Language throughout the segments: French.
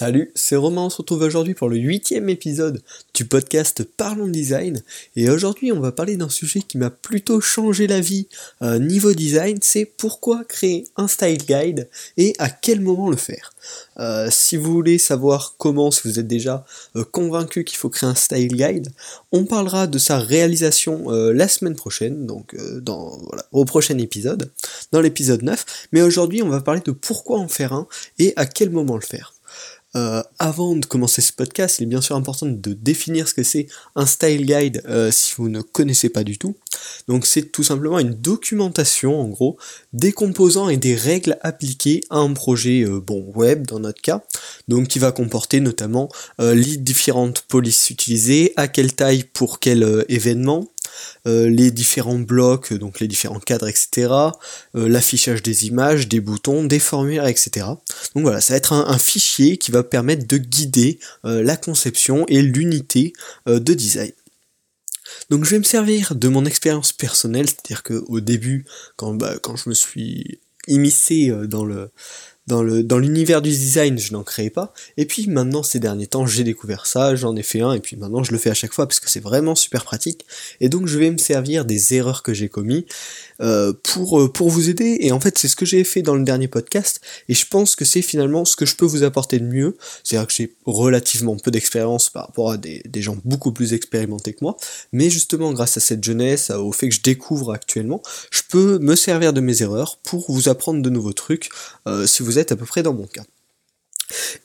Salut, c'est Romain, on se retrouve aujourd'hui pour le huitième épisode du podcast Parlons Design. Et aujourd'hui on va parler d'un sujet qui m'a plutôt changé la vie euh, niveau design, c'est pourquoi créer un style guide et à quel moment le faire. Euh, si vous voulez savoir comment, si vous êtes déjà euh, convaincu qu'il faut créer un style guide, on parlera de sa réalisation la semaine prochaine, donc au prochain épisode, dans l'épisode 9. Mais aujourd'hui on va parler de pourquoi en faire un et à quel moment le faire. Euh, avant de commencer ce podcast, il est bien sûr important de définir ce que c'est un style guide euh, si vous ne connaissez pas du tout. Donc c'est tout simplement une documentation en gros des composants et des règles appliquées à un projet euh, bon web dans notre cas. Donc qui va comporter notamment les différentes polices utilisées, à quelle taille pour quel événement, les différents blocs, donc les différents cadres, etc., euh, l'affichage des images, des boutons, des formulaires, etc. Donc voilà, ça va être un, fichier qui va permettre de guider euh, la conception et l'unité de design. Donc je vais me servir de mon expérience personnelle, c'est-à-dire qu'au début, quand, bah, quand je me suis immiscé dans le dans l'univers du design, je n'en créais pas. Et puis maintenant, ces derniers temps, j'ai découvert ça, j'en ai fait un, et puis maintenant je le fais à chaque fois parce que c'est vraiment super pratique. Et donc je vais me servir des erreurs que j'ai commis euh, pour, euh, pour vous aider. Et en fait, c'est ce que j'ai fait dans le dernier podcast, et je pense que c'est finalement ce que je peux vous apporter de mieux. C'est-à-dire que j'ai relativement peu d'expérience par rapport à des, des gens beaucoup plus expérimentés que moi, mais justement grâce à cette jeunesse, au fait que je découvre actuellement, je peux me servir de mes erreurs pour vous apprendre de nouveaux trucs euh, si vous êtes à peu près dans mon cas.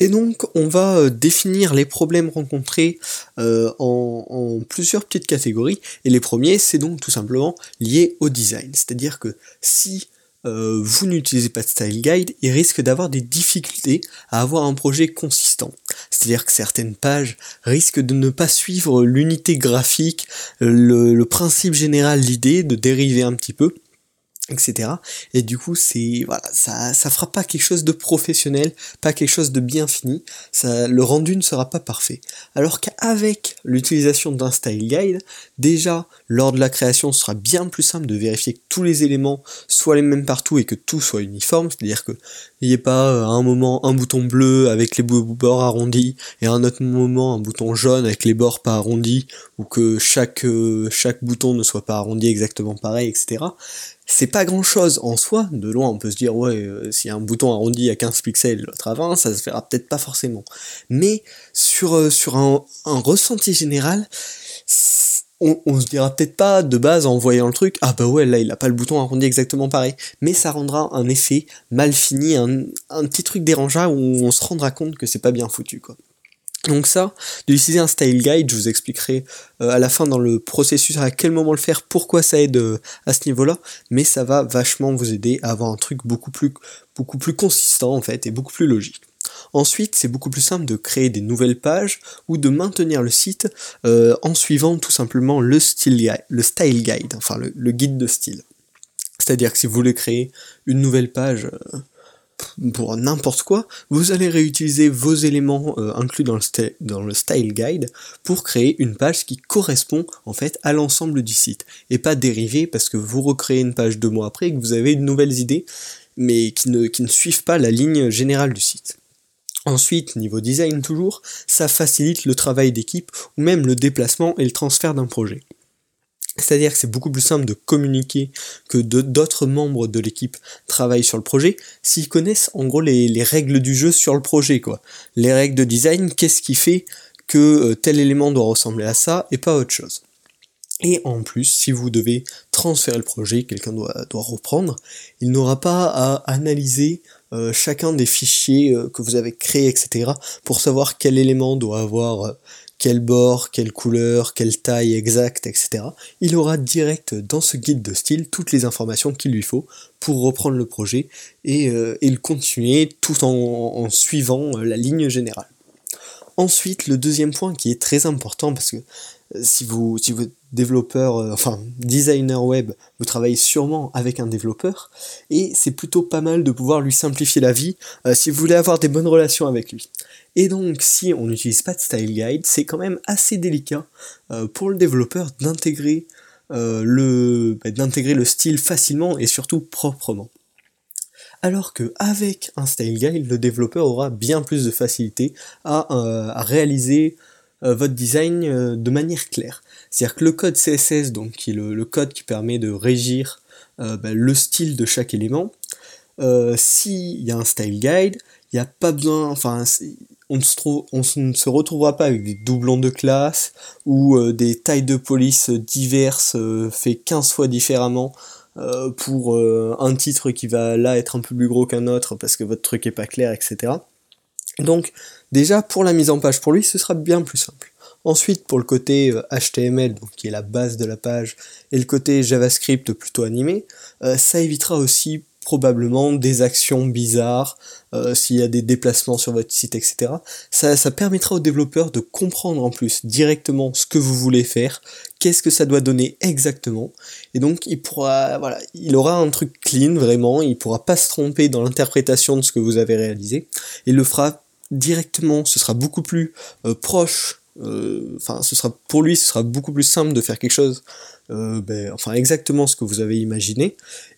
Et donc on va euh, définir les problèmes rencontrés euh, en, plusieurs petites catégories. Et les premiers, c'est donc tout simplement lié au design. C'est-à-dire que si euh, vous n'utilisez pas de style guide, il risque d'avoir des difficultés à avoir un projet consistant. C'est-à-dire que certaines pages risquent de ne pas suivre l'unité graphique, le principe général, l'idée, de dériver un petit peu etc. Et du coup, c'est voilà, ça ça fera pas quelque chose de professionnel, pas quelque chose de bien fini. Ça, le rendu ne sera pas parfait. Alors qu'avec l'utilisation d'un style guide, déjà lors de la création, ce sera bien plus simple de vérifier que tous les éléments soient les mêmes partout et que tout soit uniforme. C'est-à-dire que il n'y ait pas euh, à un moment un bouton bleu avec les bords arrondis et à un autre moment un bouton jaune avec les bords pas arrondis ou que chaque euh, chaque bouton ne soit pas arrondi exactement pareil, etc c'est pas grand chose en soi, de loin on peut se dire ouais euh, a un bouton arrondi à 15 pixels, l'autre à 20, ça se verra peut-être pas forcément. Mais sur, euh, un, ressenti général, on, on, se dira peut-être pas de base en voyant le truc, ah bah ouais là il a pas le bouton arrondi exactement pareil, mais ça rendra un effet mal fini, un, un petit truc dérangeant où on se rendra compte que c'est pas bien foutu quoi. Donc ça, d'utiliser un style guide, je vous expliquerai euh, à la fin dans le processus à quel moment le faire, pourquoi ça aide euh, à ce niveau-là, mais ça va vachement vous aider à avoir un truc beaucoup plus, beaucoup plus consistant en fait et beaucoup plus logique. Ensuite, c'est beaucoup plus simple de créer des nouvelles pages ou de maintenir le site euh, en suivant tout simplement le, style guide, enfin le, le guide de style. C'est-à-dire que si vous voulez créer une nouvelle page pour n'importe quoi, vous allez réutiliser vos éléments euh, inclus dans le, style guide pour créer une page qui correspond en fait à l'ensemble du site et pas dériver parce que vous recréez une page deux mois après et que vous avez de nouvelles idées mais qui ne suivent pas la ligne générale du site. Ensuite, niveau design toujours, ça facilite le travail d'équipe ou même le déplacement et le transfert d'un projet. C'est-à-dire que c'est beaucoup plus simple de communiquer que d'autres membres de l'équipe travaillent sur le projet s'ils connaissent en gros les, règles du jeu sur le projet quoi. Les règles de design, qu'est-ce qui fait que euh, tel élément doit ressembler à ça et pas autre chose. Et en plus, si vous devez transférer le projet, quelqu'un doit, doit reprendre, il n'aura pas à analyser euh, chacun des fichiers euh, que vous avez créés, etc., pour savoir quel élément doit avoir quel bord, quelle couleur, quelle taille exacte, etc. Il aura direct dans ce guide de style toutes les informations qu'il lui faut pour reprendre le projet et, euh, le continuer tout en, suivant euh, la ligne générale. Ensuite, le deuxième point qui est très important parce que euh, si vous, si vous développeur, enfin designer web, vous travaillez sûrement avec un développeur et c'est plutôt pas mal de pouvoir lui simplifier la vie si vous voulez avoir des bonnes relations avec lui. Et donc si on n'utilise pas de style guide, c'est quand même assez délicat euh, pour le développeur d'intégrer euh, le, bah, d'intégrer le style facilement et surtout proprement. Alors que avec un style guide, le développeur aura bien plus de facilité à, réaliser votre design de manière claire. C'est-à-dire que le code CSS, donc qui est le, code qui permet de régir ben, le style de chaque élément, s'il y a un style guide, il n'y a pas besoin, enfin, on, ne se retrouvera pas avec des doublons de classe ou euh, des tailles de police diverses euh, fait 15 fois différemment euh, pour un titre qui va là être un peu plus gros qu'un autre parce que votre truc est pas clair, etc. Donc déjà pour la mise en page pour lui, ce sera bien plus simple. Ensuite, pour le côté HTML, donc qui est la base de la page, et le côté JavaScript plutôt animé, ça évitera aussi probablement des actions bizarres, euh, s'il y a des déplacements sur votre site, etc. Ça, permettra aux développeurs de comprendre en plus directement ce que vous voulez faire, qu'est-ce que ça doit donner exactement, et donc il pourra, voilà, il aura un truc clean vraiment, il pourra pas se tromper dans l'interprétation de ce que vous avez réalisé, et le fera directement, ce sera beaucoup plus euh, proche euh, enfin ce sera pour lui ce sera beaucoup plus simple de faire quelque chose ben, enfin exactement ce que vous avez imaginé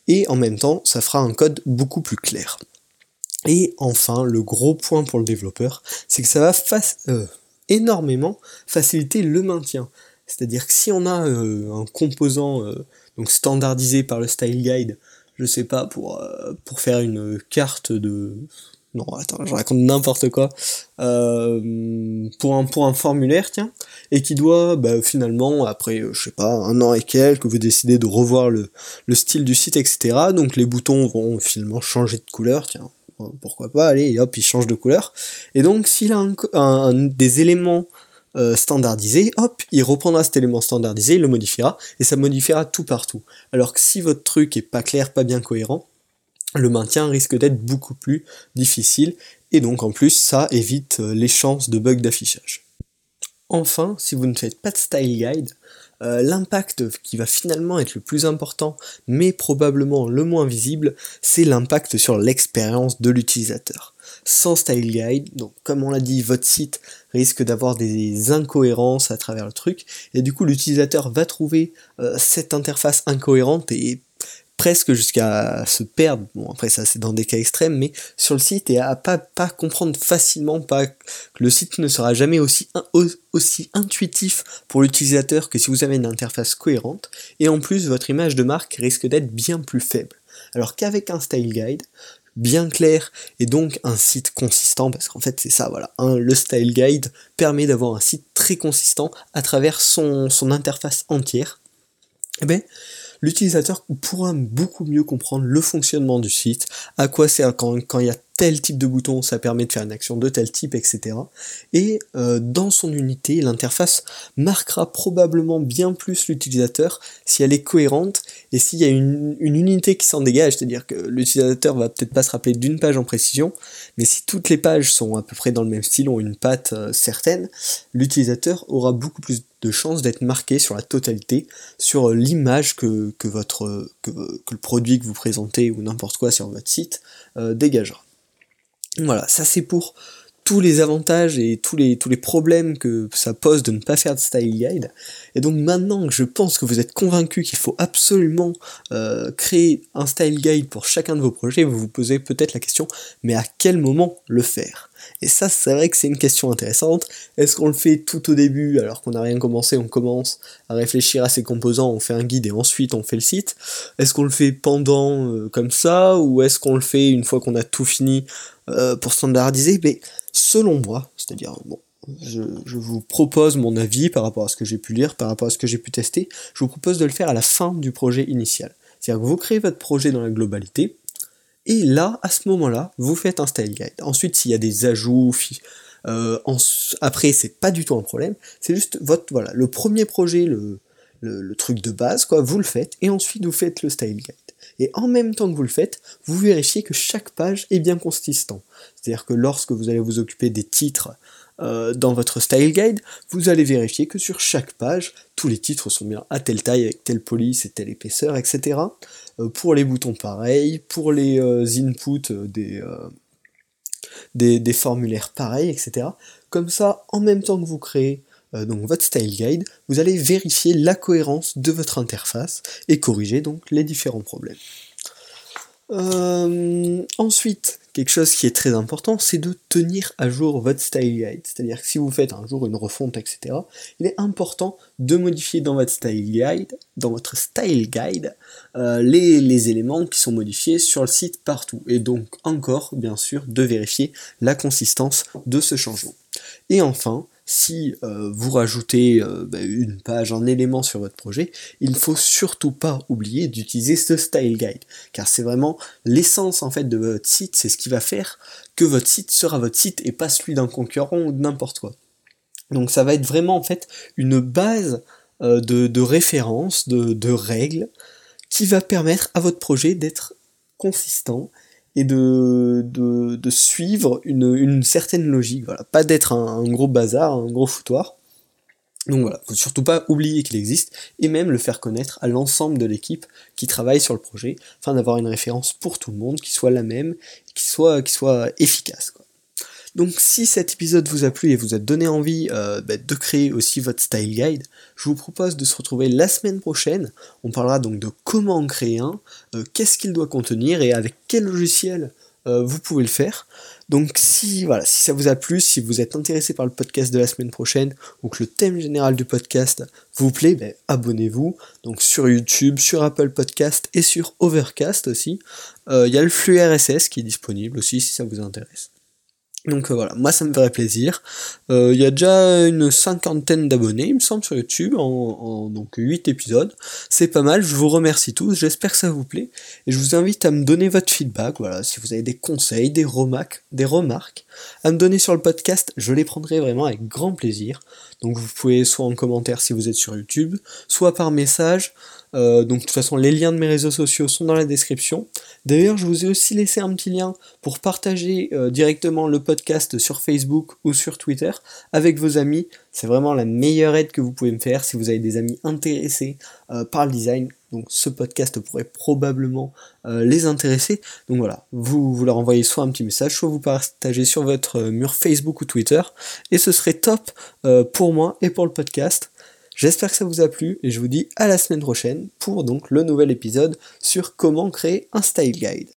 et en même temps ça fera un code beaucoup plus clair. Et enfin, le gros point pour le développeur, c'est que ça va euh, énormément faciliter le maintien. C'est-à-dire que si on a euh, un composant euh, donc standardisé par le style guide, je sais pas, pour faire une carte de non, attends, je raconte n'importe quoi, euh, pour, un, formulaire, tiens, et qui doit, bah, finalement, après, euh, je sais pas, un an et quelques, vous décidez de revoir le, le style du site, etc., donc les boutons vont finalement changer de couleur, tiens, pourquoi pas, allez, hop, ils changent de couleur, et donc s'il a un, des éléments euh, standardisés, hop, il reprendra cet élément standardisé, il le modifiera, et ça modifiera tout partout. Alors que si votre truc est pas clair, pas bien cohérent, le maintien risque d'être beaucoup plus difficile et donc en plus ça évite euh, les chances de bugs d'affichage. Enfin, si vous ne faites pas de style guide, euh, l'impact qui va finalement être le plus important, mais probablement le moins visible, c'est l'impact sur l'expérience de l'utilisateur. Sans style guide, donc comme on l'a dit, votre site risque d'avoir des incohérences à travers le truc, et du coup l'utilisateur va trouver euh, cette interface incohérente et presque jusqu'à se perdre, bon après ça c'est dans des cas extrêmes, mais sur le site et à pas, pas comprendre facilement, pas que le site ne sera jamais aussi, intuitif pour l'utilisateur que si vous avez une interface cohérente, et en plus votre image de marque risque d'être bien plus faible. Alors qu'avec un style guide, bien clair et donc un site consistant parce qu'en fait c'est ça voilà. Le style guide permet d'avoir un site très consistant à travers son, interface entière. Eh ben l'utilisateur pourra beaucoup mieux comprendre le fonctionnement du site, à quoi sert quand, il y a tel type de bouton, ça permet de faire une action de tel type, etc. Et euh, dans son unité, l'interface marquera probablement bien plus l'utilisateur si elle est cohérente et s'il y a une, unité qui s'en dégage, c'est-à-dire que l'utilisateur va peut-être pas se rappeler d'une page en précision, mais si toutes les pages sont à peu près dans le même style, ont une patte euh, certaine, l'utilisateur aura beaucoup plus de chances d'être marqué sur la totalité, sur euh, l'image que, votre que, le produit que vous présentez ou n'importe quoi sur votre site dégagera. Voilà, ça c'est pour tous les avantages et tous les, tous les problèmes que ça pose de ne pas faire de style guide. Et donc maintenant que je pense que vous êtes convaincu qu'il faut absolument euh, créer un style guide pour chacun de vos projets, vous vous posez peut-être la question, mais à quel moment le faire? Et ça, c'est vrai que c'est une question intéressante. Est-ce qu'on le fait tout au début, alors qu'on n'a rien commencé, on commence à réfléchir à ses composants, on fait un guide et ensuite on fait le site? Est-ce qu'on le fait pendant euh, comme ça, ou est-ce qu'on le fait une fois qu'on a tout fini euh, pour standardiser? Mais selon moi, c'est-à-dire, bon, je, je, vous propose mon avis par rapport à ce que j'ai pu lire, par rapport à ce que j'ai pu tester, je vous propose de le faire à la fin du projet initial. C'est-à-dire que vous créez votre projet dans la globalité, et là, à ce moment-là, vous faites un style guide. Ensuite, s'il y a des ajouts, euh, après, c'est pas du tout un problème. C'est juste votre, voilà, le premier projet, le, le, truc de base, quoi, vous le faites, et ensuite vous faites le style guide. Et en même temps que vous le faites, vous vérifiez que chaque page est bien consistant. C'est-à-dire que lorsque vous allez vous occuper des titres euh, dans votre style guide, vous allez vérifier que sur chaque page, tous les titres sont bien à telle taille, avec telle police et telle épaisseur, etc. Euh, pour les boutons pareil, pour les euh, inputs des, des, des, formulaires pareils, etc. Comme ça, en même temps que vous créez donc votre style guide, vous allez vérifier la cohérence de votre interface et corriger donc les différents problèmes. Euh, ensuite, quelque chose qui est très important, c'est de tenir à jour votre style guide. C'est-à-dire que si vous faites un jour une refonte, etc., il est important de modifier dans votre style guide, dans votre style guide, euh, les éléments qui sont modifiés sur le site partout. Et donc encore, bien sûr, de vérifier la consistance de ce changement. Et enfin, si euh, vous rajoutez euh, bah, une page, un élément sur votre projet, il ne faut surtout pas oublier d'utiliser ce style guide, car c'est vraiment l'essence en fait de votre site, c'est ce qui va faire que votre site sera votre site et pas celui d'un concurrent ou de n'importe quoi. Donc ça va être vraiment en fait une base euh, de, références, de, de règles, qui va permettre à votre projet d'être consistant et de, de, suivre une, certaine logique, voilà, pas d'être un, gros bazar, un gros foutoir. Donc voilà, faut surtout pas oublier qu'il existe et même le faire connaître à l'ensemble de l'équipe qui travaille sur le projet, afin d'avoir une référence pour tout le monde qui soit la même, qui soit, qui soit efficace. Donc si cet épisode vous a plu et vous a donné envie euh, bah, de créer aussi votre style guide, je vous propose de se retrouver la semaine prochaine. On parlera donc de comment en créer un, euh, qu'est-ce qu'il doit contenir et avec quel logiciel euh, vous pouvez le faire. Donc si voilà, si ça vous a plu, si vous êtes intéressé par le podcast de la semaine prochaine ou que le thème général du podcast vous plaît, ben, abonnez-vous. Donc sur YouTube, sur Apple Podcast et sur Overcast aussi. Il y a le flux RSS qui est disponible aussi si ça vous intéresse. Donc euh, voilà, moi ça me ferait plaisir. Euh, il y a déjà une cinquantaine d'abonnés, il me semble, sur YouTube, en, donc 8 épisodes. C'est pas mal, je vous remercie tous, j'espère que ça vous plaît. Et je vous invite à me donner votre feedback, voilà, si vous avez des conseils, des remarques, des remarques, à me donner sur le podcast, je les prendrai vraiment avec grand plaisir. Donc vous pouvez soit en commentaire si vous êtes sur YouTube, soit par message. Euh, donc de toute façon les liens de mes réseaux sociaux sont dans la description. D'ailleurs je vous ai aussi laissé un petit lien pour partager euh, directement le podcast sur Facebook ou sur Twitter avec vos amis. C'est vraiment la meilleure aide que vous pouvez me faire si vous avez des amis intéressés euh, par le design. Donc ce podcast pourrait probablement les intéresser. Donc voilà, vous, vous leur envoyez soit un petit message, soit vous partagez sur votre mur Facebook ou Twitter. Et ce serait top pour moi et pour le podcast. J'espère que ça vous a plu et je vous dis à la semaine prochaine pour donc le nouvel épisode sur comment créer un style guide.